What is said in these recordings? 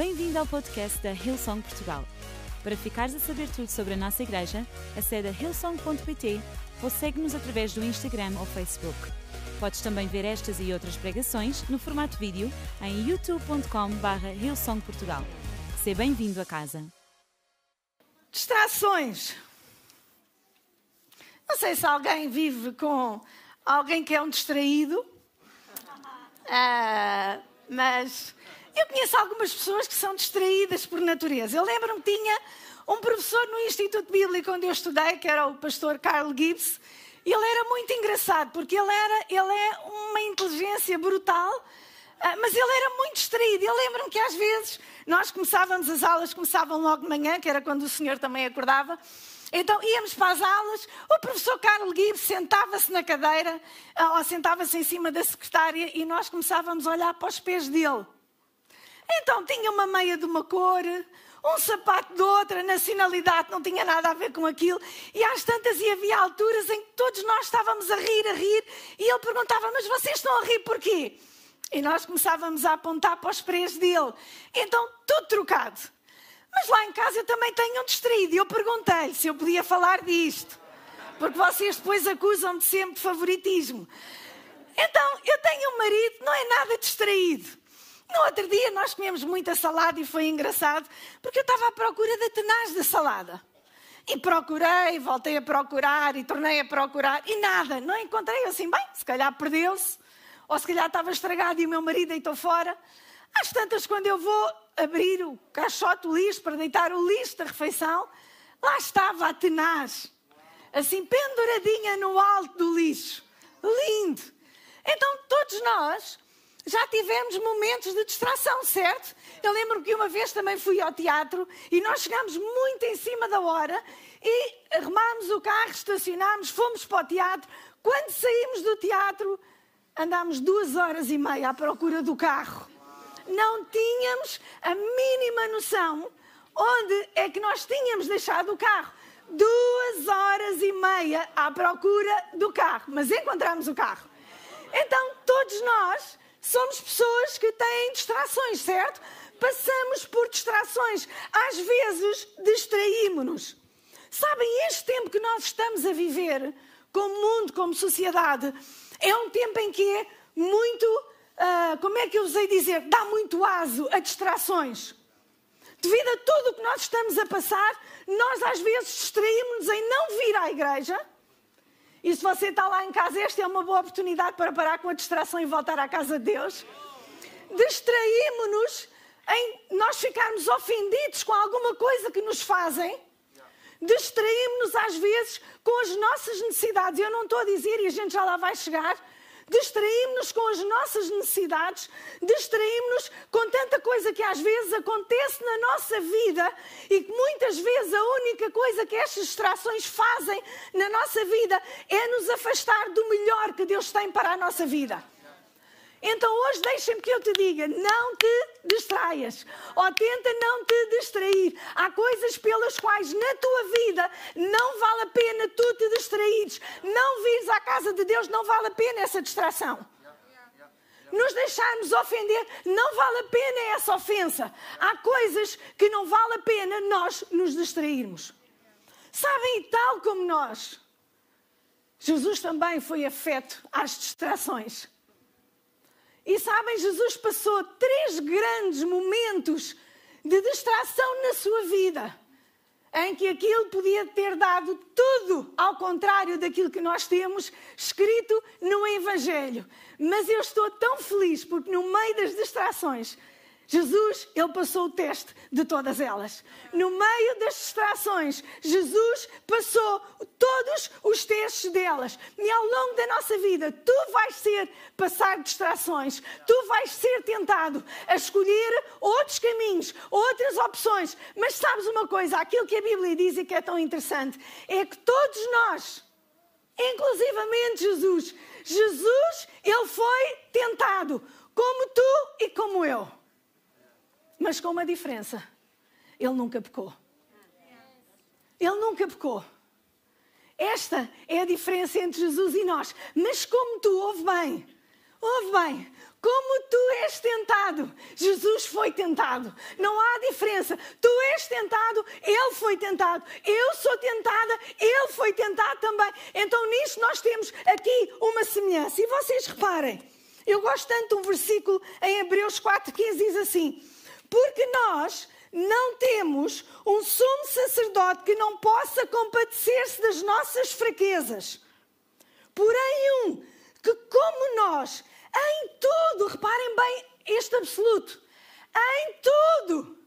Bem-vindo ao podcast da Hillsong Portugal. Para ficares a saber tudo sobre a nossa igreja, acede a hillsong.pt ou segue-nos através do Instagram ou Facebook. Podes também ver estas e outras pregações no formato vídeo em youtube.com.br hillsongportugal. Seja bem-vindo a casa. Distrações. Não sei se alguém vive com alguém que é um distraído, ah, mas eu conheço algumas pessoas que são distraídas por natureza. Eu lembro-me que tinha um professor no Instituto Bíblico onde eu estudei, que era o pastor Carl Gibbs, ele era muito engraçado, porque ele, era, ele é uma inteligência brutal, ah, mas ele era muito distraído. Eu lembro-me que às vezes nós começávamos, as aulas começavam logo de manhã, que era quando o senhor também acordava, então íamos para as aulas, o professor Carlos Gibbs sentava-se na cadeira, ah, ou sentava-se em cima da secretária, e nós começávamos a olhar para os pés dele. Então tinha uma meia de uma cor, um sapato de outra, nacionalidade não tinha nada a ver com aquilo. E às tantas e havia alturas em que todos nós estávamos a rir, a rir, e ele perguntava: Mas vocês estão a rir porquê? E nós começávamos a apontar para os pés dele. Então, tudo trocado. Mas lá em casa eu também tenho um distraído. E eu perguntei-lhe se eu podia falar disto. Porque vocês depois acusam-me sempre de favoritismo. Então, eu tenho um marido, não é nada distraído. No outro dia nós comemos muita salada e foi engraçado, porque eu estava à procura da tenaz da salada. E procurei, voltei a procurar e tornei a procurar e nada, não encontrei assim, bem, se calhar perdeu-se, ou se calhar estava estragado e o meu marido deitou fora. Às tantas, quando eu vou abrir o caixote do lixo para deitar o lixo da refeição, lá estava a tenaz, assim penduradinha no alto do lixo. Lindo! Então todos nós já tivemos momentos de distração, certo? Eu lembro que uma vez também fui ao teatro e nós chegámos muito em cima da hora e arrumámos o carro, estacionámos, fomos para o teatro. Quando saímos do teatro, andámos duas horas e meia à procura do carro. Não tínhamos a mínima noção onde é que nós tínhamos deixado o carro. Duas horas e meia à procura do carro, mas encontramos o carro. Então, todos nós somos pessoas que têm distrações, certo? Passamos por distrações. Às vezes distraímos-nos. Sabem, este tempo que nós estamos a viver, como mundo, como sociedade, é um tempo em que é muito, uh, como é que eu usei dizer, dá muito aso a distrações. Devido a tudo o que nós estamos a passar, nós às vezes distraímos-nos em não vir à igreja e se você está lá em casa, esta é uma boa oportunidade para parar com a distração e voltar à casa de Deus. Distraímos-nos em nós ficarmos ofendidos com alguma coisa que nos fazem. Distraímos-nos às vezes com as nossas necessidades. Eu não estou a dizer, e a gente já lá vai chegar, distraímos-nos com as nossas necessidades, distraímos-nos com tanta coisa que às vezes acontece na nossa vida e que muitas vezes a única coisa que estas distrações fazem na nossa vida é nos afastar do melhor que Deus tem para a nossa vida. Então hoje deixem-me que eu te diga: não te distraias, ou tenta não te distrair. Há coisas pelas quais na tua vida não vale a pena tu te distraires. Não vires à casa de Deus, não vale a pena essa distração. Nos deixarmos ofender, não vale a pena essa ofensa. Há coisas que não vale a pena nós nos distrairmos. Sabem, tal como nós, Jesus também foi afeto às distrações. E sabem, Jesus passou três grandes momentos de distração na sua vida, em que aquilo podia ter dado tudo ao contrário daquilo que nós temos escrito no Evangelho. Mas eu estou tão feliz porque, no meio das distrações, Jesus, ele passou o teste de todas elas. No meio das distrações, Jesus passou todos os testes delas. E ao longo da nossa vida, tu vais ser passar distrações. Tu vais ser tentado a escolher outros caminhos, outras opções. Mas sabes uma coisa, aquilo que a Bíblia diz e que é tão interessante, é que todos nós, inclusivamente Jesus, Jesus, ele foi tentado como tu e como eu mas com uma diferença: ele nunca pecou. Ele nunca pecou. Esta é a diferença entre Jesus e nós. Mas como tu, ouve bem, ouve bem, como tu és tentado, Jesus foi tentado. Não há diferença. Tu és tentado, ele foi tentado. Eu sou tentada, ele foi tentado também. Então, nisto, nós temos aqui uma semelhança. E vocês reparem, eu gosto tanto de um versículo em Hebreus 4,15 diz assim: Porque nós não temos um sumo sacerdote que não possa compadecer-se das nossas fraquezas. Porém, um que, como nós, em tudo, reparem bem este absoluto, em tudo.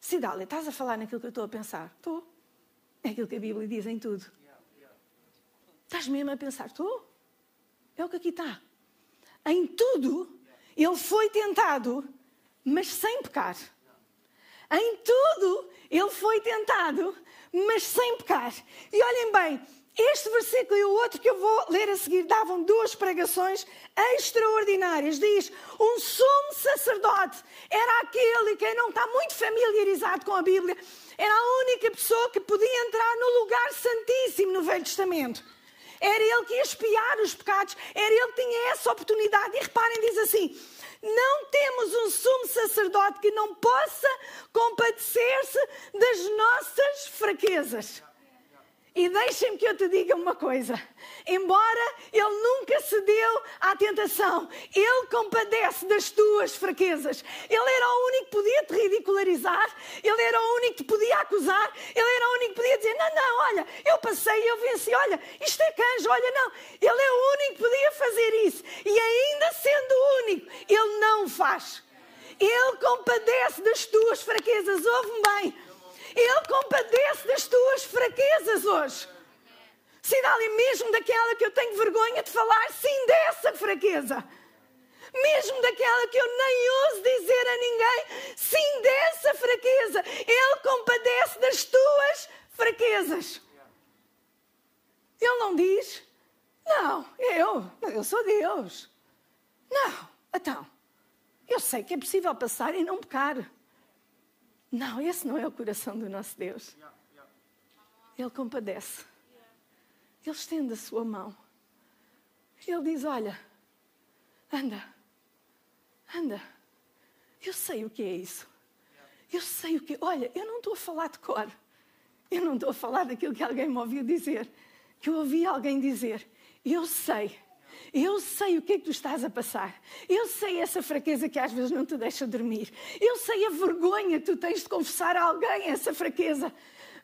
Cidália, estás a falar naquilo que eu estou a pensar? Estou. É aquilo que a Bíblia diz em tudo. Estás mesmo a pensar? Estou. É o que aqui está. Em tudo, ele foi tentado, mas sem pecar. Em tudo, ele foi tentado, mas sem pecar. E olhem bem, este versículo e o outro que eu vou ler a seguir davam duas pregações extraordinárias. Diz: um sumo sacerdote era aquele, quem não está muito familiarizado com a Bíblia, era a única pessoa que podia entrar no lugar santíssimo no Velho Testamento. Era ele que ia espiar os pecados, era ele que tinha essa oportunidade. E reparem, diz assim: não temos um sumo sacerdote que não possa compadecer-se das nossas fraquezas. E deixem-me que eu te diga uma coisa: embora ele nunca cedeu à tentação, ele compadece das tuas fraquezas. Ele era o único que podia te ridicularizar, ele era o único que podia acusar, ele era o único que podia dizer: Não, não, olha, eu passei, eu venci, olha, isto é canjo, olha, não. Ele é o único que podia fazer isso. E ainda sendo o único, ele não faz. Ele compadece das tuas fraquezas. Ouve-me bem. Ele compadece das tuas fraquezas hoje. Cidália, mesmo daquela que eu tenho vergonha de falar, sim, dessa fraqueza. Mesmo daquela que eu nem ouso dizer a ninguém, sim, dessa fraqueza. Ele compadece das tuas fraquezas. Ele não diz, não, eu, eu sou Deus. Não, então, eu sei que é possível passar e não pecar. Não, esse não é o coração do nosso Deus. Ele compadece. Ele estende a sua mão. Ele diz: Olha, anda, anda. Eu sei o que é isso. Eu sei o que. Olha, eu não estou a falar de cor. Eu não estou a falar daquilo que alguém me ouviu dizer. Que eu ouvi alguém dizer. Eu sei eu sei o que é que tu estás a passar. Eu sei essa fraqueza que às vezes não te deixa dormir. Eu sei a vergonha que tu tens de confessar a alguém essa fraqueza.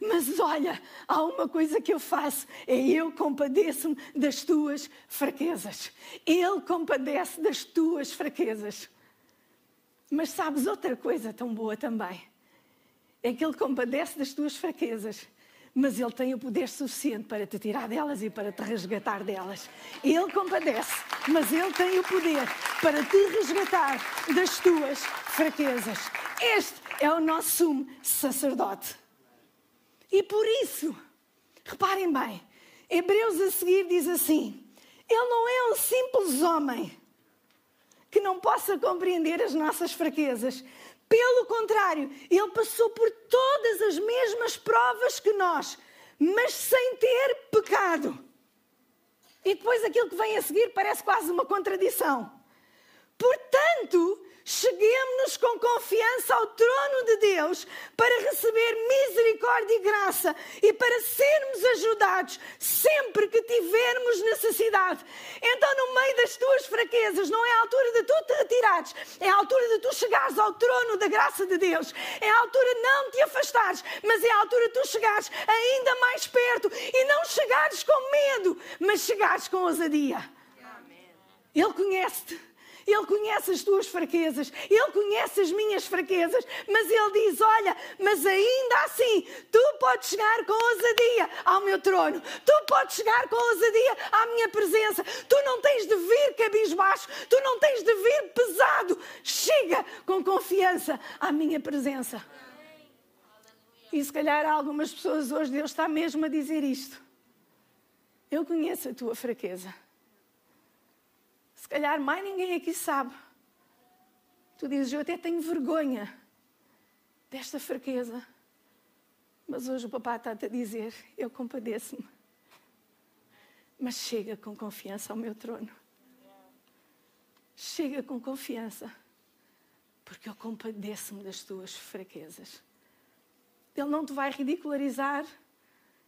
Mas olha, há uma coisa que eu faço: é eu compadeço-me das tuas fraquezas. Ele compadece das tuas fraquezas. Mas sabes outra coisa tão boa também? É que Ele compadece das tuas fraquezas mas Ele tem o poder suficiente para te tirar delas e para te resgatar delas. Ele compadece, mas Ele tem o poder para te resgatar das tuas fraquezas. Este é o nosso sumo sacerdote. E por isso, reparem bem, Hebreus a seguir diz assim: Ele não é um simples homem que não possa compreender as nossas fraquezas, pelo contrário, ele passou por todas as mesmas provas que nós, mas sem ter pecado. E depois aquilo que vem a seguir parece quase uma contradição. Portanto, cheguemos-nos com confiança ao trono de Deus para receber misericórdia e graça e para sermos ajudados sempre que tivermos necessidade. Então, no meio das tuas fraquezas, não é a altura de tu te retirares, é a altura de tu chegares ao trono da graça de Deus. É a altura de não te afastares, mas é a altura de tu chegares ainda mais perto e não chegares com medo, mas chegares com ousadia. Ele conhece-te. Ele conhece as tuas fraquezas, Ele conhece as minhas fraquezas, mas Ele diz: Olha, mas ainda assim, tu podes chegar com ousadia ao meu trono, tu podes chegar com ousadia à minha presença, tu não tens de vir cabisbaixo, tu não tens de vir pesado, chega com confiança à minha presença. E se calhar algumas pessoas hoje, Deus está mesmo a dizer isto. Eu conheço a tua fraqueza. Se calhar mais ninguém aqui sabe. Tu dizes, eu até tenho vergonha desta fraqueza. Mas hoje o papá está-te a dizer, eu compadeço-me. Mas chega com confiança ao meu trono. chega com confiança, porque eu compadeço-me das tuas fraquezas. Ele não te vai ridicularizar,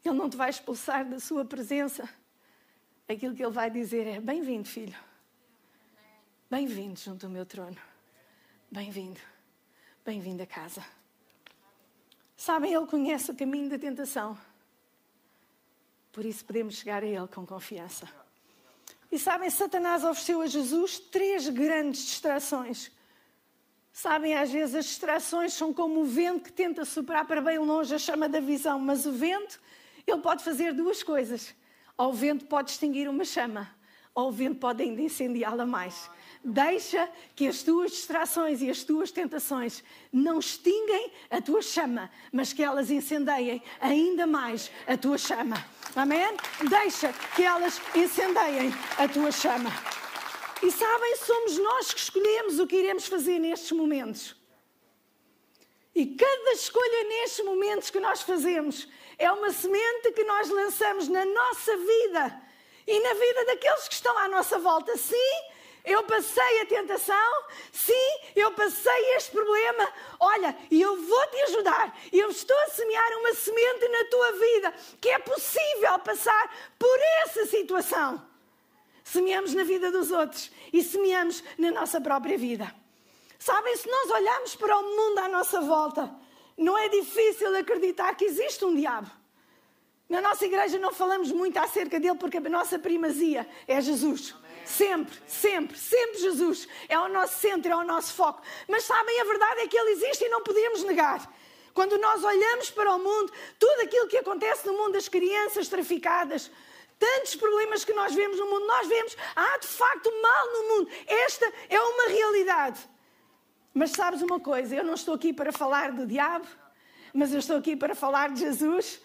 ele não te vai expulsar da sua presença. Aquilo que ele vai dizer é: Bem-vindo, filho. Bem-vindo junto ao meu trono. Bem-vindo. Bem-vindo a casa. Sabem, ele conhece o caminho da tentação. Por isso podemos chegar a ele com confiança. E sabem, Satanás ofereceu a Jesus três grandes distrações. Sabem, às vezes as distrações são como o vento que tenta superar para bem longe a chama da visão, mas o vento, ele pode fazer duas coisas. Ou o vento pode extinguir uma chama, ou o vento pode ainda incendiá-la mais. Deixa que as tuas distrações e as tuas tentações não extinguem a tua chama, mas que elas incendeiem ainda mais a tua chama. Amém? Deixa que elas incendeiem a tua chama. E sabem, somos nós que escolhemos o que iremos fazer nestes momentos. E cada escolha nestes momentos que nós fazemos é uma semente que nós lançamos na nossa vida e na vida daqueles que estão à nossa volta. Sim, eu passei a tentação, sim, eu passei este problema. Olha, e eu vou te ajudar. Eu estou a semear uma semente na tua vida que é possível passar por essa situação. Semeamos na vida dos outros e semeamos na nossa própria vida. Sabem, se nós olharmos para o mundo à nossa volta, não é difícil acreditar que existe um diabo. Na nossa igreja não falamos muito acerca dele porque a nossa primazia é Jesus. Sempre, sempre, sempre Jesus é o nosso centro, é o nosso foco. Mas sabem, a verdade é que Ele existe e não podemos negar. Quando nós olhamos para o mundo, tudo aquilo que acontece no mundo das crianças traficadas, tantos problemas que nós vemos no mundo, nós vemos, há de facto mal no mundo. Esta é uma realidade. Mas sabes uma coisa, eu não estou aqui para falar do diabo, mas eu estou aqui para falar de Jesus,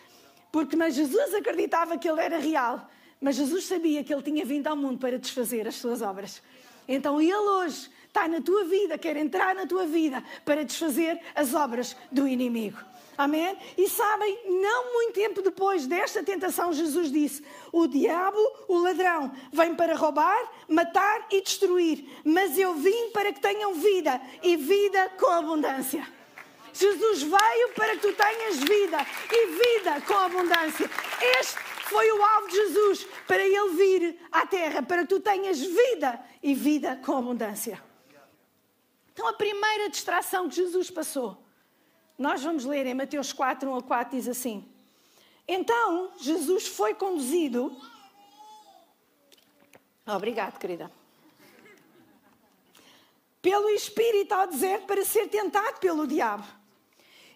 porque mas Jesus acreditava que ele era real. Mas Jesus sabia que ele tinha vindo ao mundo para desfazer as suas obras. Então ele hoje está na tua vida, quer entrar na tua vida para desfazer as obras do inimigo. Amém? E sabem, não muito tempo depois desta tentação, Jesus disse: O diabo, o ladrão, vem para roubar, matar e destruir, mas eu vim para que tenham vida e vida com abundância. Jesus veio para que tu tenhas vida e vida com abundância. Este foi o alvo de Jesus para ele vir à terra, para tu tenhas vida e vida com abundância. Então, a primeira distração que Jesus passou, nós vamos ler em Mateus 4, 1 a 4, diz assim: Então Jesus foi conduzido. Obrigado, querida. Pelo Espírito ao deserto para ser tentado pelo diabo.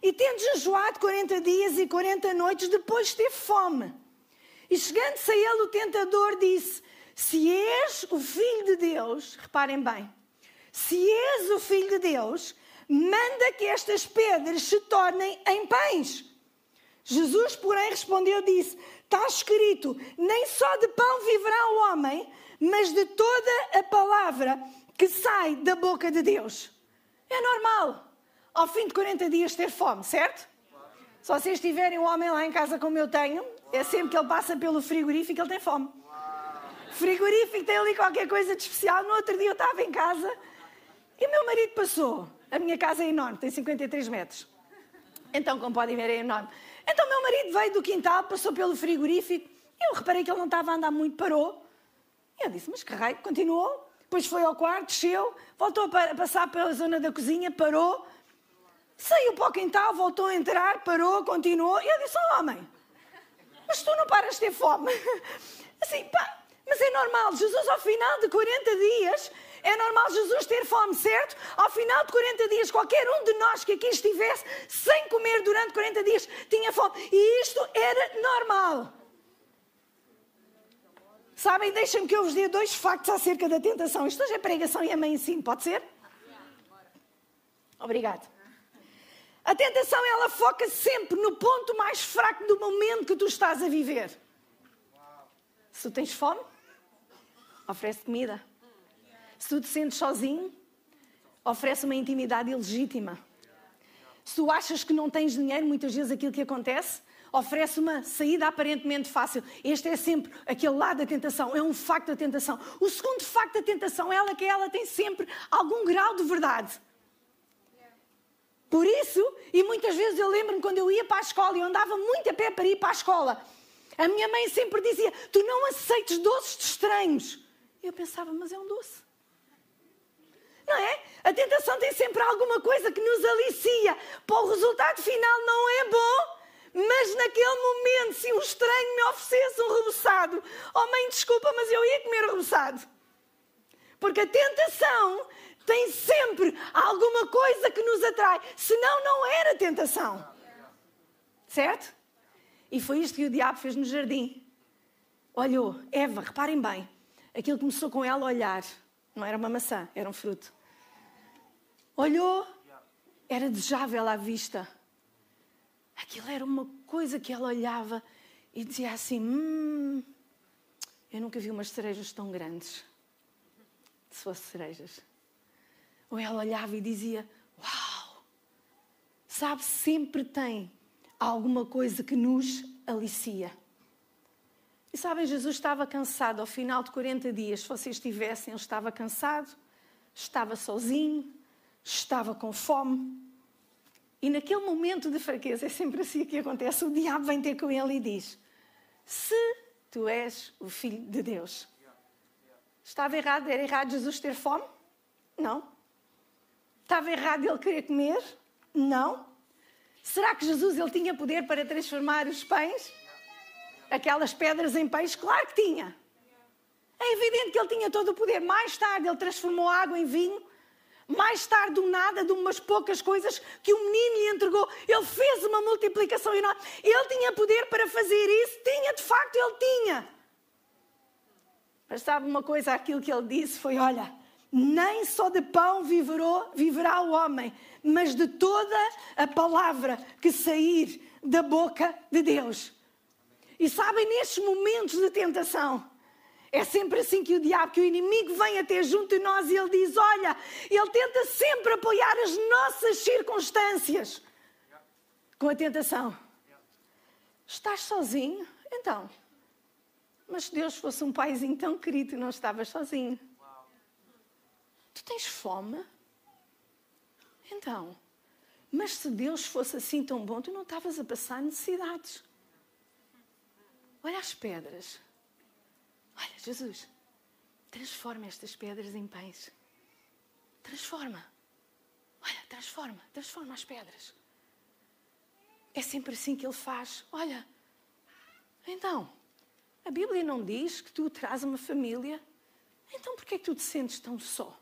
E tendo jejuado 40 dias e 40 noites, depois teve fome. E chegando-se a ele, o tentador disse: Se és o filho de Deus, reparem bem, se és o filho de Deus, manda que estas pedras se tornem em pães. Jesus, porém, respondeu: disse: Está escrito, nem só de pão viverá o homem, mas de toda a palavra que sai da boca de Deus. É normal, ao fim de 40 dias, ter fome, certo? Se vocês tiverem um homem lá em casa como eu tenho, é sempre que ele passa pelo frigorífico, ele tem fome. Frigorífico tem ali qualquer coisa de especial. No outro dia eu estava em casa e o meu marido passou. A minha casa é enorme, tem 53 metros. Então, como podem ver, é enorme. Então, meu marido veio do quintal, passou pelo frigorífico. Eu reparei que ele não estava a andar muito, parou. E eu disse, mas que raio, continuou. Depois foi ao quarto, desceu, voltou a passar pela zona da cozinha, parou. Saiu para o quintal, voltou a entrar, parou, continuou. E eu disse, oh, homem, mas tu não paras de ter fome. Assim, pá, mas é normal, Jesus ao final de 40 dias, é normal Jesus ter fome, certo? Ao final de 40 dias, qualquer um de nós que aqui estivesse sem comer durante 40 dias tinha fome. E isto era normal. Sabem, deixem-me que eu vos dê dois factos acerca da tentação. Isto hoje é pregação e amanhã ensino, pode ser? Obrigado. A tentação, ela foca sempre no ponto mais fraco do momento que tu estás a viver. Se tu tens fome, oferece comida. Se tu te sentes sozinho, oferece uma intimidade ilegítima. Se tu achas que não tens dinheiro, muitas vezes aquilo que acontece, oferece uma saída aparentemente fácil. Este é sempre aquele lado da tentação, é um facto da tentação. O segundo facto da tentação é ela que ela tem sempre algum grau de verdade. Por isso, e muitas vezes eu lembro-me quando eu ia para a escola e eu andava muito a pé para ir para a escola, a minha mãe sempre dizia: Tu não aceites doces de estranhos. Eu pensava, mas é um doce. Não é? A tentação tem sempre alguma coisa que nos alicia. Para o resultado final não é bom, mas naquele momento, se um estranho me oferecesse um reboçado, oh mãe, desculpa, mas eu ia comer o reboçado. Porque a tentação tem sempre alguma coisa que nos atrai, senão não era tentação. Certo? E foi isto que o diabo fez no jardim. Olhou, Eva, reparem bem, aquilo começou com ela a olhar. Não era uma maçã, era um fruto. Olhou, era desejável à vista. Aquilo era uma coisa que ela olhava e dizia assim: Hum, eu nunca vi umas cerejas tão grandes. Se fossem cerejas. Ou ela olhava e dizia: Uau! Sabe, sempre tem alguma coisa que nos alicia. E sabem, Jesus estava cansado ao final de 40 dias. Se vocês estivessem, ele estava cansado, estava sozinho, estava com fome. E naquele momento de fraqueza, é sempre assim que acontece, o diabo vem ter com ele e diz: Se tu és o filho de Deus. Estava errado, era errado Jesus ter fome? Não. Estava errado ele querer comer? Não. Será que Jesus ele tinha poder para transformar os pães? Aquelas pedras em pães? Claro que tinha. É evidente que ele tinha todo o poder. Mais tarde ele transformou água em vinho mais tarde, do nada, de umas poucas coisas que o menino lhe entregou, ele fez uma multiplicação enorme. Ele tinha poder para fazer isso? Tinha, de facto, ele tinha. Mas sabe uma coisa? Aquilo que ele disse foi: olha, nem só de pão viverou, viverá o homem, mas de toda a palavra que sair da boca de Deus. E sabem, nestes momentos de tentação, é sempre assim que o diabo, que o inimigo vem até junto de nós e ele diz: Olha, ele tenta sempre apoiar as nossas circunstâncias com a tentação. Estás sozinho? Então. Mas se Deus fosse um paizinho tão querido, não estavas sozinho. Tu tens fome? Então. Mas se Deus fosse assim tão bom, tu não estavas a passar necessidades. Olha as pedras. Olha, Jesus, transforma estas pedras em pães. Transforma. Olha, transforma, transforma as pedras. É sempre assim que ele faz. Olha, então, a Bíblia não diz que tu traz uma família. Então, por que é que tu te sentes tão só?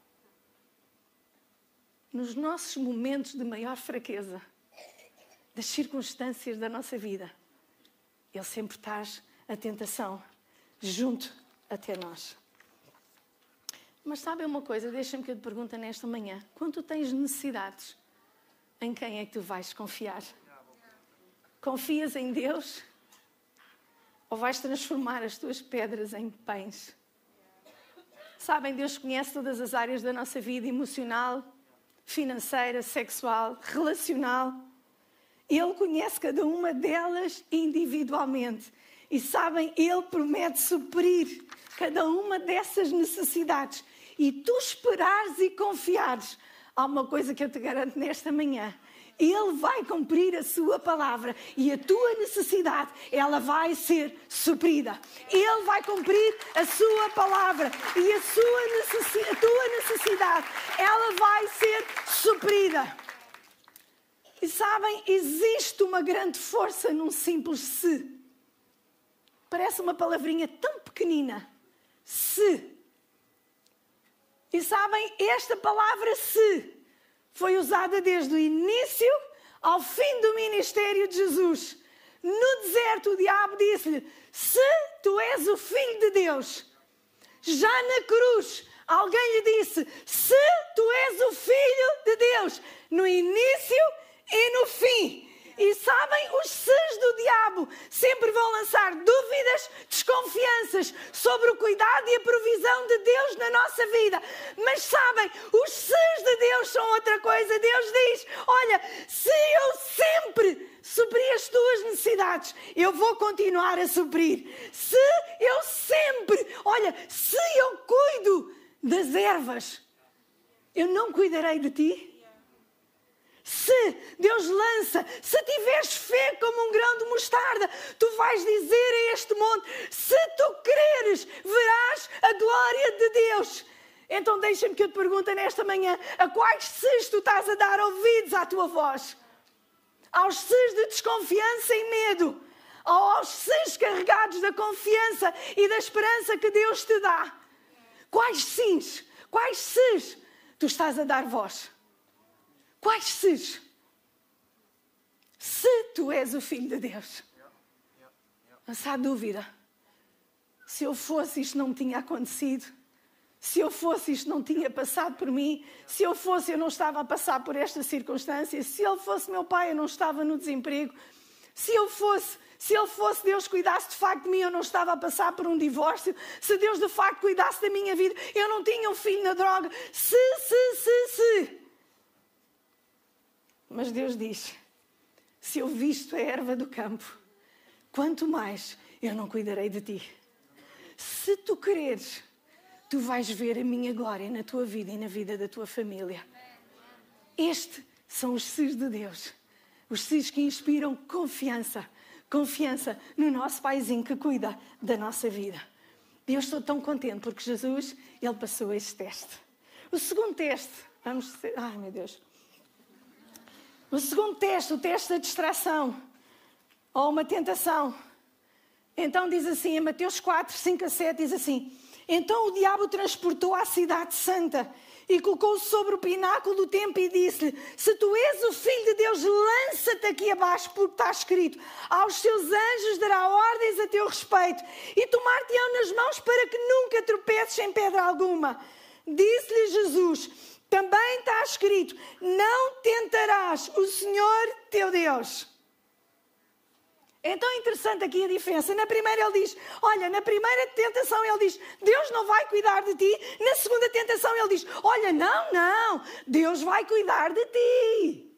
Nos nossos momentos de maior fraqueza, das circunstâncias da nossa vida, Ele sempre traz a tentação junto até nós. Mas sabe uma coisa? Deixa-me que eu te pergunte nesta manhã. Quando tu tens necessidades, em quem é que tu vais confiar? Confias em Deus? Ou vais transformar as tuas pedras em pães? Sabem, Deus conhece todas as áreas da nossa vida emocional, financeira, sexual, relacional. Ele conhece cada uma delas individualmente. E sabem, Ele promete suprir cada uma dessas necessidades. E tu esperares e confiares. Há uma coisa que eu te garanto nesta manhã. Ele vai cumprir a sua palavra e a tua necessidade, ela vai ser suprida. Ele vai cumprir a sua palavra e a, sua a tua necessidade, ela vai ser suprida. E sabem, existe uma grande força num simples se. Parece uma palavrinha tão pequenina. Se. E sabem, esta palavra se foi usada desde o início ao fim do ministério de Jesus. No deserto, o diabo disse-lhe: Se tu és o filho de Deus. Já na cruz, alguém lhe disse: Se tu és o filho de Deus. No início e no fim. E sabem, os seus do diabo sempre vão lançar dúvidas, desconfianças sobre o cuidado e a provisão de Deus na nossa vida. Mas sabem, os seus de Deus são outra coisa. Deus diz: Olha, se eu sempre suprir as tuas necessidades, necessidades, eu vou continuar a suprir. Se eu sempre, olha, se eu cuido das ervas, eu não cuidarei de ti? Se Deus lança, se tiveres fé como um grão de mostarda, tu vais dizer a este monte: se tu creres, verás a glória de Deus. Então deixa-me que eu te pergunte nesta manhã: a quais ses tu estás a dar ouvidos à tua voz? Aos ses de desconfiança e medo, ou aos ses carregados da confiança e da esperança que Deus te dá? Quais sims, quais ses tu estás a dar voz? Quais ses? Se tu és o filho de Deus, não há dúvida. Se eu fosse, isto não me tinha acontecido. Se eu fosse, isto não tinha passado por mim. Se eu fosse, eu não estava a passar por esta circunstância. Se ele fosse meu pai, eu não estava no desemprego. Se eu fosse, se ele fosse, Deus cuidasse de facto de mim, eu não estava a passar por um divórcio. Se Deus de facto cuidasse da minha vida, eu não tinha um filho na droga. Se, se, se, se. Mas Deus diz: se eu visto a erva do campo, quanto mais eu não cuidarei de ti. Se tu quereres, tu vais ver a minha glória na tua vida e na vida da tua família. Estes são os sis de Deus. Os sis que inspiram confiança. Confiança no nosso paizinho que cuida da nossa vida. Eu estou tão contente porque Jesus, ele passou este teste. O segundo teste, vamos. Ai meu Deus. O segundo teste, o teste da distração, ou uma tentação. Então diz assim, em Mateus 4, 5 a 7, diz assim: Então o diabo transportou à cidade santa e colocou-se sobre o pináculo do templo e disse-lhe: Se tu és o filho de Deus, lança-te aqui abaixo, porque está escrito: Aos seus anjos dará ordens a teu respeito e tomar-te-ão nas mãos para que nunca tropeces em pedra alguma. Disse-lhe Jesus: também está escrito: não tentarás o Senhor teu Deus. Então é interessante aqui a diferença. Na primeira ele diz: Olha, na primeira tentação ele diz: Deus não vai cuidar de ti. Na segunda tentação ele diz: Olha, não, não, Deus vai cuidar de ti.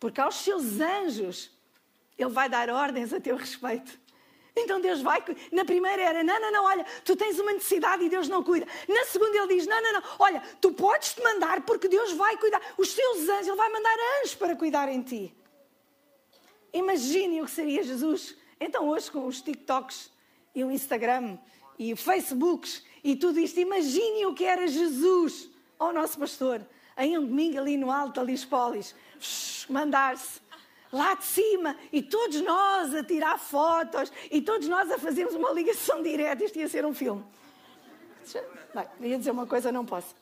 Porque aos seus anjos ele vai dar ordens a teu respeito. Então Deus vai. Na primeira era, não, não, não, olha, tu tens uma necessidade e Deus não cuida. Na segunda ele diz, não, não, não, olha, tu podes te mandar porque Deus vai cuidar. Os teus anjos, Ele vai mandar anjos para cuidar em ti. Imagine o que seria Jesus. Então hoje com os TikToks e o Instagram e o Facebooks e tudo isto, imagine o que era Jesus, ó nosso pastor, em um domingo ali no alto da Lispolis, mandar-se lá de cima e todos nós a tirar fotos e todos nós a fazermos uma ligação direta. Isto ia ser um filme. Ia dizer uma coisa, não posso.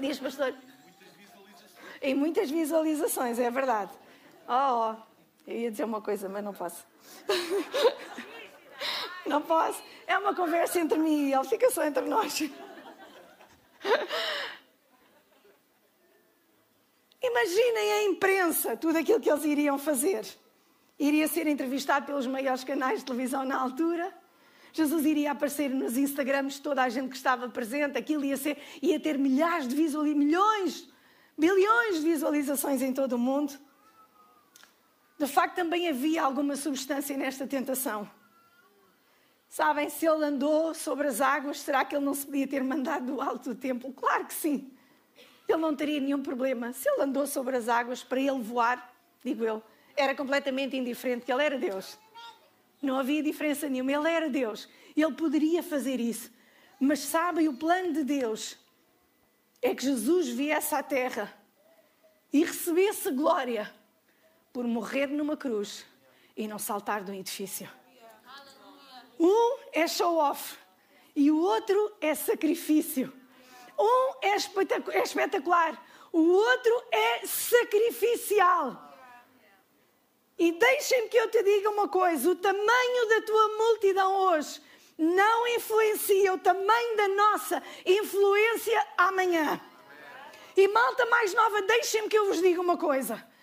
Diz, pastor. Em muitas visualizações, é verdade. Oh, oh, eu ia dizer uma coisa, mas não posso. não posso. É uma conversa entre mim e ele, fica só entre nós. Imaginem a imprensa, tudo aquilo que eles iriam fazer. Iria ser entrevistado pelos maiores canais de televisão na altura. Jesus iria aparecer nos Instagrams de toda a gente que estava presente. Aquilo ia, ser, ia ter milhares de visualizações, milhões, bilhões de visualizações em todo o mundo. De facto, também havia alguma substância nesta tentação. Sabem, se ele andou sobre as águas, será que ele não se podia ter mandado do alto do templo? Claro que sim. Ele não teria nenhum problema. Se ele andou sobre as águas para ele voar, digo eu, era completamente indiferente, porque ele era Deus. Não havia diferença nenhuma, ele era Deus. Ele poderia fazer isso. Mas sabem, o plano de Deus é que Jesus viesse à terra e recebesse glória por morrer numa cruz e não saltar de um edifício. Um é show off e o outro é sacrifício. Um é, é espetacular, o outro é sacrificial. E deixem-me que eu te diga uma coisa: o tamanho da tua multidão hoje não influencia o tamanho da nossa influência amanhã. E malta mais nova, deixem-me que eu vos diga uma coisa.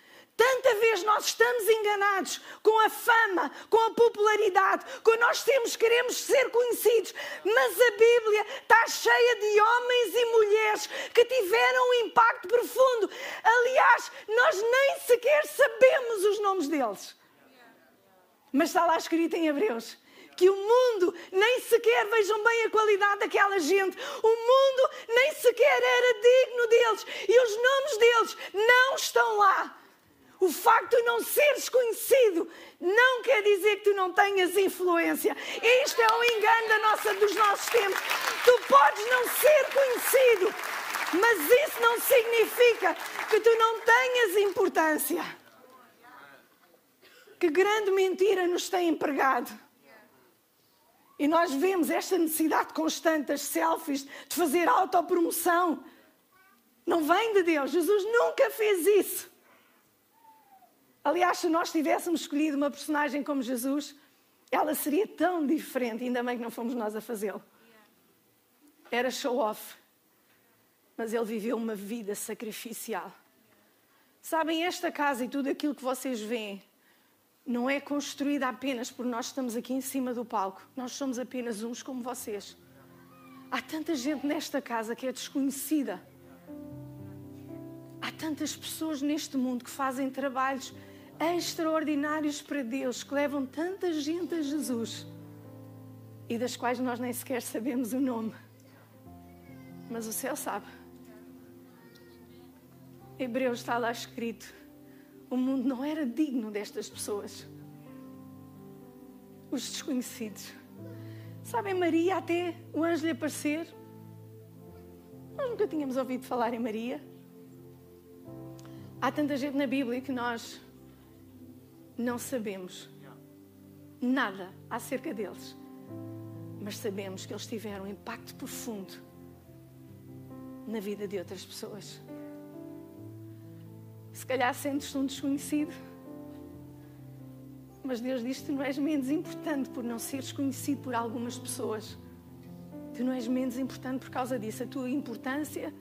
Tanta vez nós estamos enganados com a fama, com a popularidade, com nós temos, queremos ser conhecidos, mas a Bíblia está cheia de homens e mulheres que tiveram um impacto profundo. Aliás, nós nem sequer sabemos os nomes deles. Mas está lá escrito em Hebreus que o mundo nem sequer, vejam bem a qualidade daquela gente, o mundo nem sequer era digno deles e os nomes deles não estão lá. O facto de não seres conhecido não quer dizer que tu não tenhas influência. Isto é um engano da nossa, dos nossos tempos. Tu podes não ser conhecido, mas isso não significa que tu não tenhas importância. Que grande mentira nos tem empregado. E nós vemos esta necessidade constante das selfies, de fazer autopromoção. Não vem de Deus. Jesus nunca fez isso. Aliás, se nós tivéssemos escolhido uma personagem como Jesus, ela seria tão diferente, ainda bem que não fomos nós a fazê-lo. Era show-off, mas ele viveu uma vida sacrificial. Sabem, esta casa e tudo aquilo que vocês veem não é construída apenas por nós estamos aqui em cima do palco. Nós somos apenas uns como vocês. Há tanta gente nesta casa que é desconhecida. Há tantas pessoas neste mundo que fazem trabalhos extraordinários para Deus, que levam tanta gente a Jesus e das quais nós nem sequer sabemos o nome. Mas o céu sabe. Hebreus está lá escrito: o mundo não era digno destas pessoas. Os desconhecidos. Sabem, Maria, até o anjo lhe aparecer. Nós nunca tínhamos ouvido falar em Maria. Há tanta gente na Bíblia que nós não sabemos nada acerca deles, mas sabemos que eles tiveram um impacto profundo na vida de outras pessoas. Se calhar sentes-te um desconhecido, mas Deus diz que tu não és menos importante por não seres conhecido por algumas pessoas. Tu não és menos importante por causa disso. A tua importância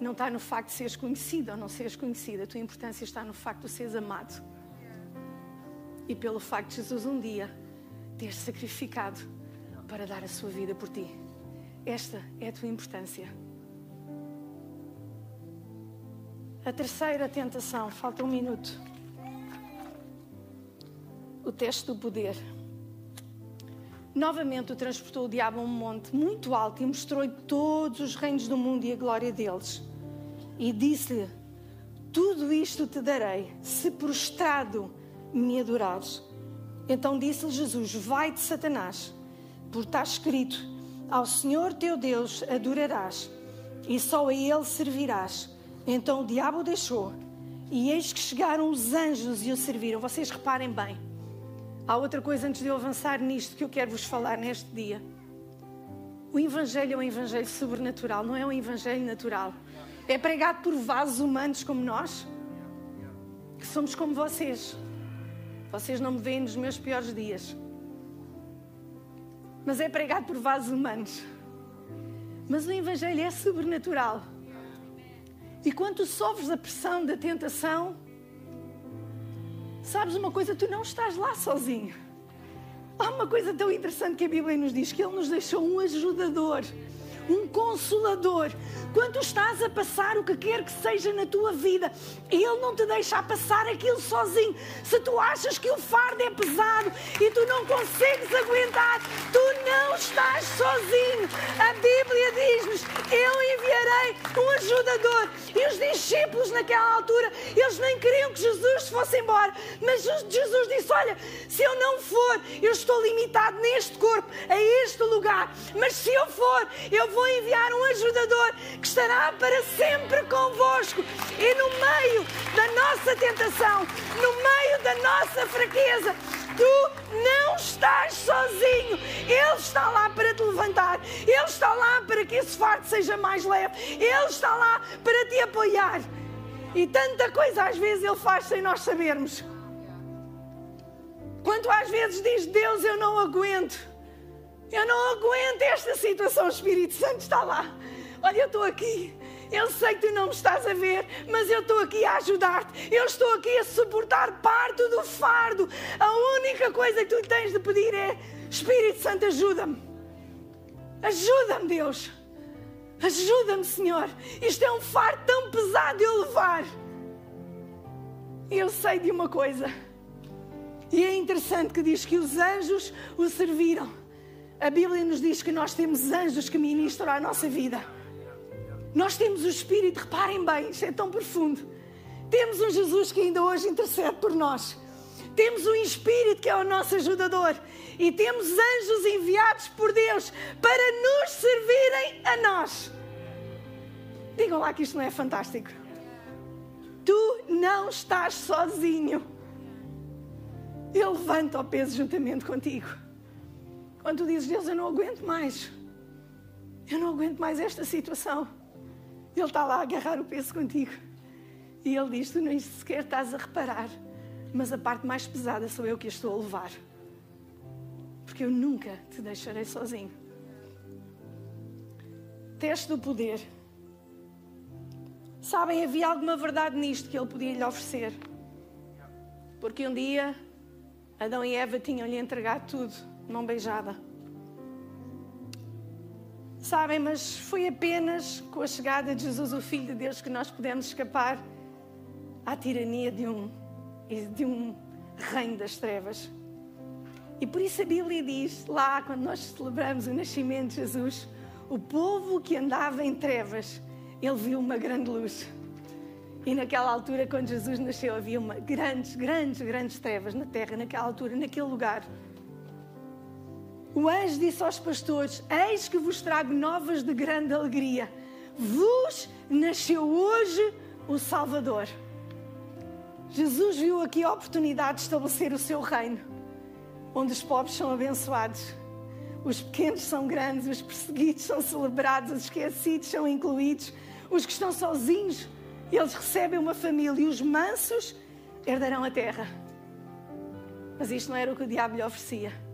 não está no facto de seres conhecido ou não seres conhecida. A tua importância está no facto de seres amado e pelo facto de Jesus um dia ter sacrificado para dar a sua vida por ti. Esta é a tua importância. A terceira tentação, falta um minuto. O teste do poder. Novamente o transportou o diabo a um monte muito alto e mostrou-lhe todos os reinos do mundo e a glória deles. E disse-lhe: Tudo isto te darei, se prostrado me adorares. Então disse-lhe Jesus: Vai de Satanás, porque está escrito: Ao Senhor teu Deus adorarás e só a Ele servirás. Então o diabo o deixou. E eis que chegaram os anjos e o serviram. Vocês reparem bem. Há outra coisa antes de eu avançar nisto que eu quero vos falar neste dia. O Evangelho é um Evangelho sobrenatural, não é um Evangelho natural. É pregado por vasos humanos como nós, que somos como vocês. Vocês não me veem nos meus piores dias. Mas é pregado por vasos humanos. Mas o Evangelho é sobrenatural. E quando tu sofres a pressão da tentação, sabes uma coisa, tu não estás lá sozinho. Há uma coisa tão interessante que a Bíblia nos diz: que Ele nos deixou um ajudador um consolador. Quando estás a passar o que quer que seja na tua vida, Ele não te deixa passar aquilo sozinho. Se tu achas que o fardo é pesado e tu não consegues aguentar, tu não estás sozinho. A Bíblia diz-nos: Eu enviarei um ajudador. E os discípulos, naquela altura, eles nem queriam que Jesus se fosse embora. Mas Jesus disse: Olha, se eu não for, eu estou limitado neste corpo, a este lugar. Mas se eu for, eu vou enviar um ajudador que estará para sempre convosco. E no meio da nossa tentação, no meio da nossa fraqueza, tu não estás sozinho. Ele está lá para te levantar. Ele está lá para que esse fardo seja mais leve. Ele está lá para te apoiar. E tanta coisa às vezes ele faz sem nós sabermos. Quanto às vezes diz Deus, eu não aguento. Eu não aguento esta situação, o Espírito Santo está lá. Olha, eu estou aqui. Eu sei que tu não me estás a ver, mas eu estou aqui a ajudar-te. Eu estou aqui a suportar parte do fardo. A única coisa que tu tens de pedir é: Espírito Santo, ajuda-me. Ajuda-me, Deus. Ajuda-me, Senhor. Isto é um fardo tão pesado de eu levar. Eu sei de uma coisa. E é interessante que diz que os anjos o serviram. A Bíblia nos diz que nós temos anjos que ministram a nossa vida. Nós temos o Espírito, reparem bem, isto é tão profundo. Temos um Jesus que ainda hoje intercede por nós. Temos um Espírito que é o nosso ajudador. E temos anjos enviados por Deus para nos servirem a nós. Digam lá que isto não é fantástico. Tu não estás sozinho. Ele levanta o peso juntamente contigo. Quando tu dizes, Deus, eu não aguento mais. Eu não aguento mais esta situação. Ele está lá a agarrar o peso contigo. E ele diz: Tu nem sequer estás a reparar, mas a parte mais pesada sou eu que a estou a levar. Porque eu nunca te deixarei sozinho. Teste do poder. Sabem, havia alguma verdade nisto que ele podia lhe oferecer. Porque um dia Adão e Eva tinham-lhe entregado tudo, mão beijada. Sabem, mas foi apenas com a chegada de Jesus, o Filho de Deus, que nós pudemos escapar à tirania de um, de um reino das trevas. E por isso a Bíblia diz, lá, quando nós celebramos o nascimento de Jesus, o povo que andava em trevas ele viu uma grande luz. E naquela altura, quando Jesus nasceu, havia uma grandes, grandes, grandes trevas na terra, naquela altura, naquele lugar. O anjo disse aos pastores: Eis que vos trago novas de grande alegria. Vos nasceu hoje o Salvador. Jesus viu aqui a oportunidade de estabelecer o seu reino, onde os pobres são abençoados, os pequenos são grandes, os perseguidos são celebrados, os esquecidos são incluídos os que estão sozinhos, eles recebem uma família e os mansos herdarão a terra. Mas isto não era o que o diabo lhe oferecia.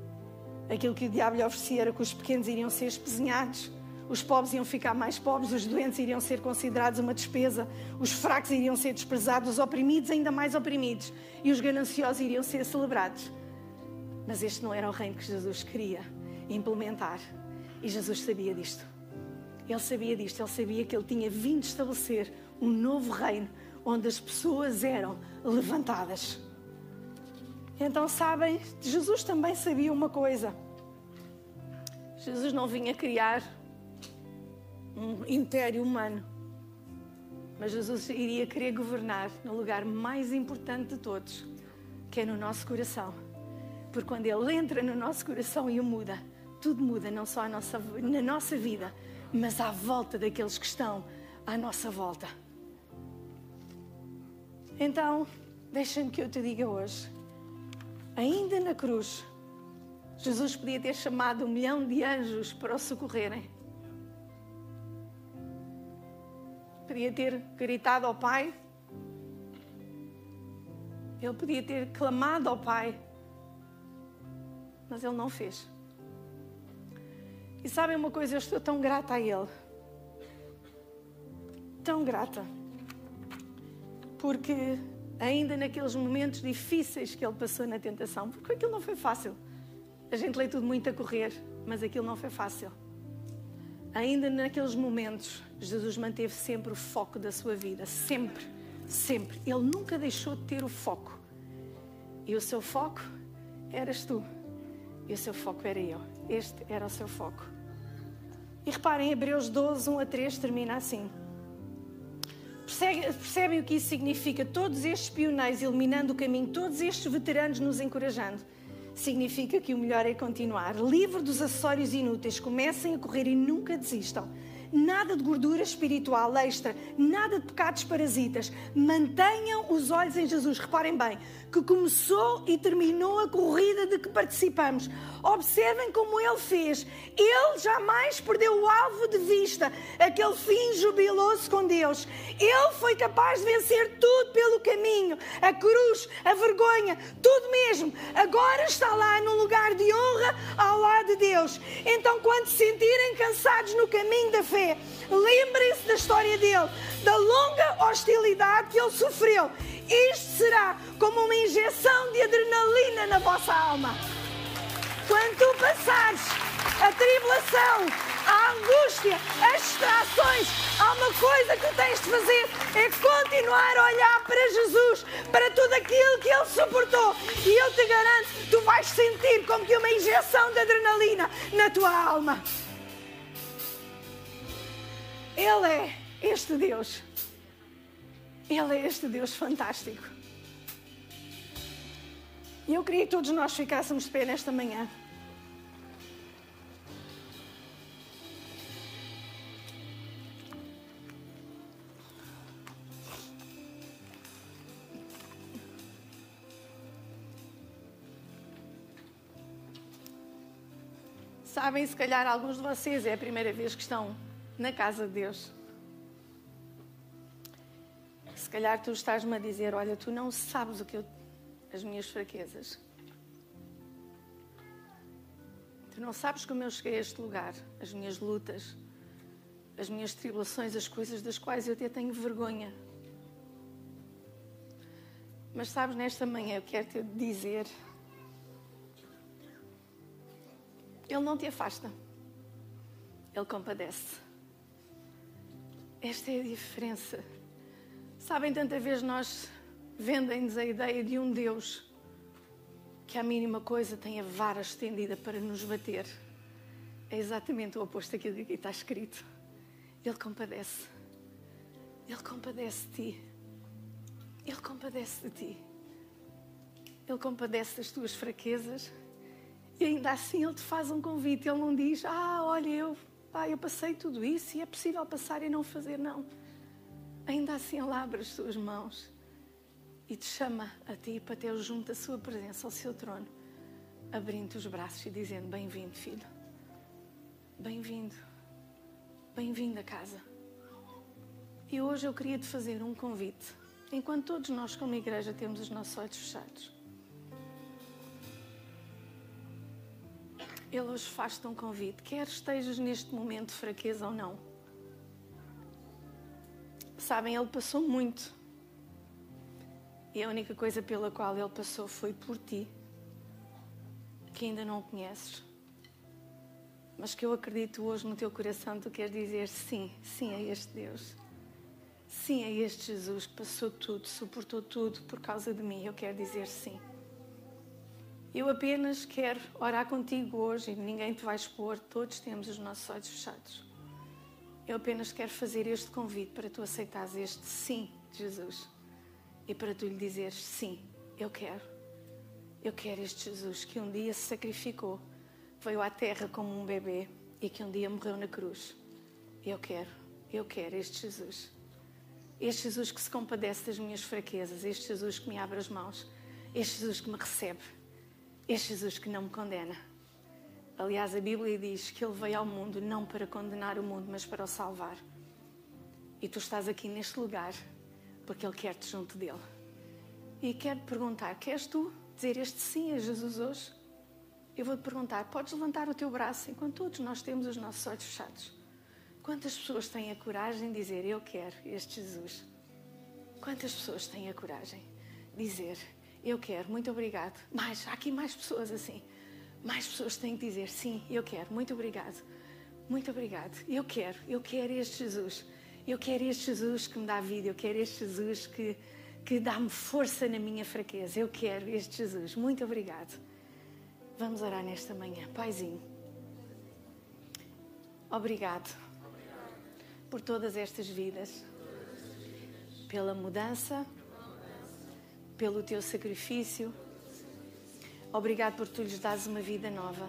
Aquilo que o diabo lhe oferecia era que os pequenos iriam ser espezinhados, os pobres iam ficar mais pobres, os doentes iriam ser considerados uma despesa, os fracos iriam ser desprezados, os oprimidos ainda mais oprimidos e os gananciosos iriam ser celebrados. Mas este não era o reino que Jesus queria implementar. E Jesus sabia disto. Ele sabia disto, ele sabia que ele tinha vindo estabelecer um novo reino onde as pessoas eram levantadas. Então, sabem, Jesus também sabia uma coisa. Jesus não vinha criar um império humano, mas Jesus iria querer governar no lugar mais importante de todos, que é no nosso coração. Porque quando Ele entra no nosso coração e o muda, tudo muda, não só nossa, na nossa vida, mas à volta daqueles que estão à nossa volta. Então, deixa-me que eu te diga hoje, ainda na cruz, Jesus podia ter chamado um milhão de anjos para o socorrerem. Podia ter gritado ao Pai. Ele podia ter clamado ao Pai. Mas ele não fez. E sabem uma coisa, eu estou tão grata a Ele. Tão grata. Porque ainda naqueles momentos difíceis que Ele passou na tentação, porque aquilo não foi fácil. A gente lê tudo muito a correr, mas aquilo não foi fácil. Ainda naqueles momentos, Jesus manteve sempre o foco da sua vida. Sempre, sempre. Ele nunca deixou de ter o foco. E o seu foco eras tu. E o seu foco era eu. Este era o seu foco. E reparem, Hebreus 12, 1 a 3 termina assim. Percebem o que isso significa? Todos estes pioneiros iluminando o caminho, todos estes veteranos nos encorajando. Significa que o melhor é continuar. Livre dos acessórios inúteis, comecem a correr e nunca desistam nada de gordura espiritual extra, nada de pecados parasitas. Mantenham os olhos em Jesus. Reparem bem, que começou e terminou a corrida de que participamos. Observem como ele fez. Ele jamais perdeu o alvo de vista, aquele fim jubiloso com Deus. Ele foi capaz de vencer tudo pelo caminho, a cruz, a vergonha, tudo mesmo. Agora está lá num lugar de honra ao lado de Deus. Então, quando se sentirem cansados no caminho da fé, é: lembrem-se da história dele, da longa hostilidade que ele sofreu. Isto será como uma injeção de adrenalina na vossa alma. Quando tu passares a tribulação, a angústia, as distrações, há uma coisa que tu tens de fazer: é continuar a olhar para Jesus, para tudo aquilo que ele suportou. E eu te garanto, tu vais sentir como que uma injeção de adrenalina na tua alma. Ele é este Deus. Ele é este Deus fantástico. E eu queria que todos nós ficássemos de pé nesta manhã. Sabem, se calhar alguns de vocês é a primeira vez que estão na casa de Deus. Se calhar tu estás-me a dizer: Olha, tu não sabes o que eu. as minhas fraquezas. Tu não sabes como eu cheguei a este lugar, as minhas lutas, as minhas tribulações, as coisas das quais eu até tenho vergonha. Mas sabes, nesta manhã eu quero te dizer Ele não te afasta. Ele compadece. Esta é a diferença. Sabem, tanta vez nós vendem-nos a ideia de um Deus que a mínima coisa tem a vara estendida para nos bater. É exatamente o oposto daquilo que aqui está escrito. Ele compadece. Ele compadece de ti. Ele compadece de ti. Ele compadece das tuas fraquezas. E ainda assim ele te faz um convite. Ele não diz, ah, olha, eu, ah, eu passei tudo isso e é possível passar e não fazer, não. Ainda assim ele abre as suas mãos e te chama a ti para ter junto a sua presença, ao seu trono, abrindo os braços e dizendo, bem-vindo, filho. Bem-vindo. Bem-vindo a casa. E hoje eu queria te fazer um convite. Enquanto todos nós, como igreja, temos os nossos olhos fechados. Ele hoje faz-te um convite, quer estejas neste momento de fraqueza ou não. Sabem, ele passou muito. E a única coisa pela qual ele passou foi por ti, que ainda não o conheces. Mas que eu acredito hoje no teu coração, tu queres dizer sim, sim a este Deus. Sim a este Jesus que passou tudo, suportou tudo por causa de mim. Eu quero dizer sim. Eu apenas quero orar contigo hoje e ninguém te vai expor, todos temos os nossos olhos fechados. Eu apenas quero fazer este convite para tu aceitares este sim de Jesus e para tu lhe dizeres sim, eu quero. Eu quero este Jesus que um dia se sacrificou, veio à terra como um bebê e que um dia morreu na cruz. Eu quero, eu quero este Jesus. Este Jesus que se compadece das minhas fraquezas, este Jesus que me abre as mãos, este Jesus que me recebe este Jesus que não me condena. Aliás, a Bíblia diz que Ele veio ao mundo não para condenar o mundo, mas para o salvar. E tu estás aqui neste lugar porque Ele quer-te junto dele. E quero te perguntar: queres tu dizer este sim a Jesus hoje? Eu vou te perguntar: podes levantar o teu braço enquanto todos nós temos os nossos olhos fechados? Quantas pessoas têm a coragem de dizer: Eu quero este Jesus? Quantas pessoas têm a coragem de dizer: eu quero, muito obrigado. Mais, há aqui mais pessoas assim. Mais pessoas têm que dizer, sim, eu quero, muito obrigado. Muito obrigado. Eu quero, eu quero este Jesus. Eu quero este Jesus que me dá vida. Eu quero este Jesus que, que dá-me força na minha fraqueza. Eu quero este Jesus. Muito obrigado. Vamos orar nesta manhã. Paizinho, obrigado por todas estas vidas, pela mudança pelo teu sacrifício. Obrigado por tu lhes dares uma vida nova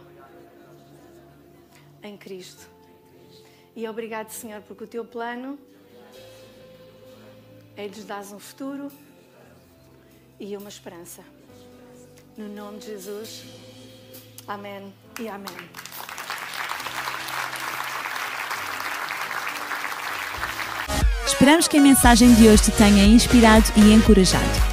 em Cristo. E obrigado, Senhor, porque o teu plano é lhes dar um futuro e uma esperança. No nome de Jesus. Amém e amém. Esperamos que a mensagem de hoje te tenha inspirado e encorajado.